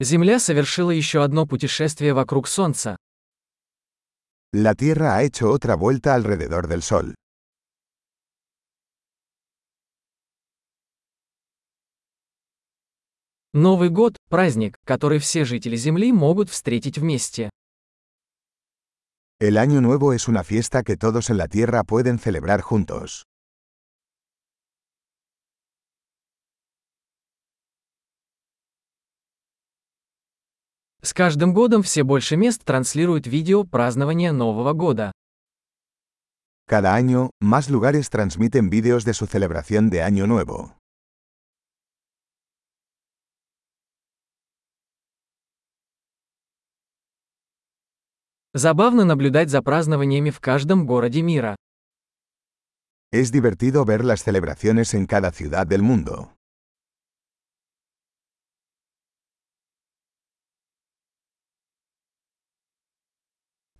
Земля совершила еще одно путешествие вокруг Солнца. La Tierra ha hecho otra vuelta alrededor del Sol. Новый год – праздник, который все жители Земли могут встретить вместе. El Año Nuevo es una fiesta que todos en la Tierra pueden celebrar juntos. С каждым годом все больше мест транслируют видео празднования Нового года. Cada año, más lugares transmiten vídeos de su celebración de Año Nuevo. Забавно наблюдать за празднованиями в каждом городе мира. Es divertido ver las celebraciones en cada ciudad del mundo.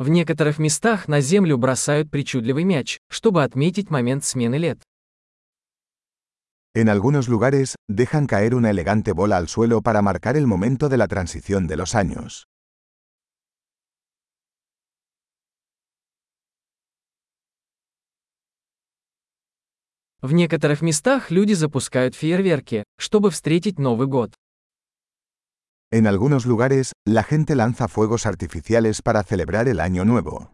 В некоторых местах на землю бросают причудливый мяч, чтобы отметить момент смены лет. En algunos lugares, dejan caer una elegante bola al suelo para marcar el momento de la transición de los años. В некоторых местах люди запускают фейерверки, чтобы встретить Новый год. En algunos lugares, la gente lanza fuegos artificiales para celebrar el Año Nuevo.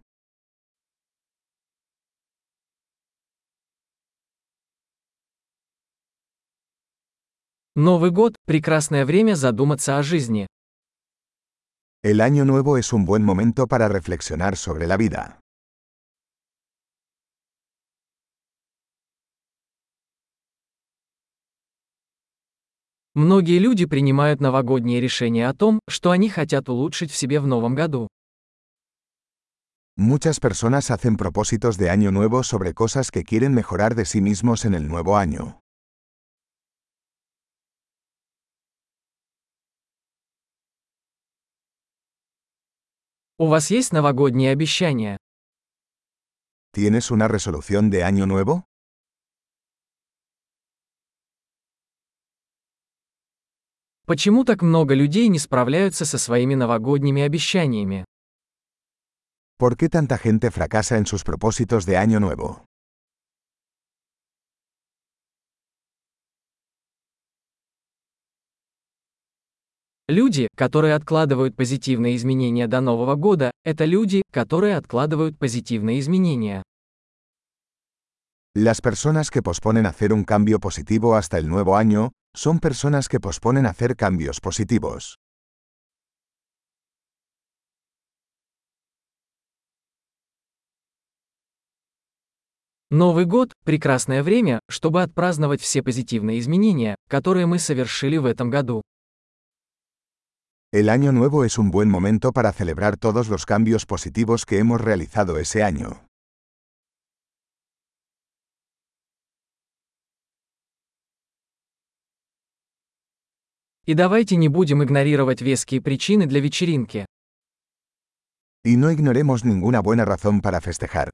Новый год – прекрасное время задуматься о жизни. El Año Nuevo es un buen momento para reflexionar sobre la vida. Многие люди принимают новогодние решения о том, что они хотят улучшить в себе в новом году. Muchas personas hacen propósitos de año nuevo sobre cosas que quieren mejorar de sí mismos en el nuevo año. У вас есть новогодние обещания? ¿Tienes una resolución de año nuevo? Почему так много людей не справляются со своими новогодними обещаниями? ¿Por qué tanta gente fracasa en sus propósitos de año nuevo? Люди, которые откладывают позитивные изменения до Нового года, это люди, которые откладывают позитивные изменения. Las personas que posponen hacer un cambio positivo hasta el nuevo año, son personas que posponen hacer cambios positivos. Новый год – прекрасное время, чтобы отпраздновать все позитивные изменения, которые мы совершили в этом году. El año nuevo es un buen momento para celebrar todos los cambios positivos que hemos realizado ese año. И давайте не будем игнорировать веские причины для вечеринки. Y no ignoremos ninguna buena razón para festejar.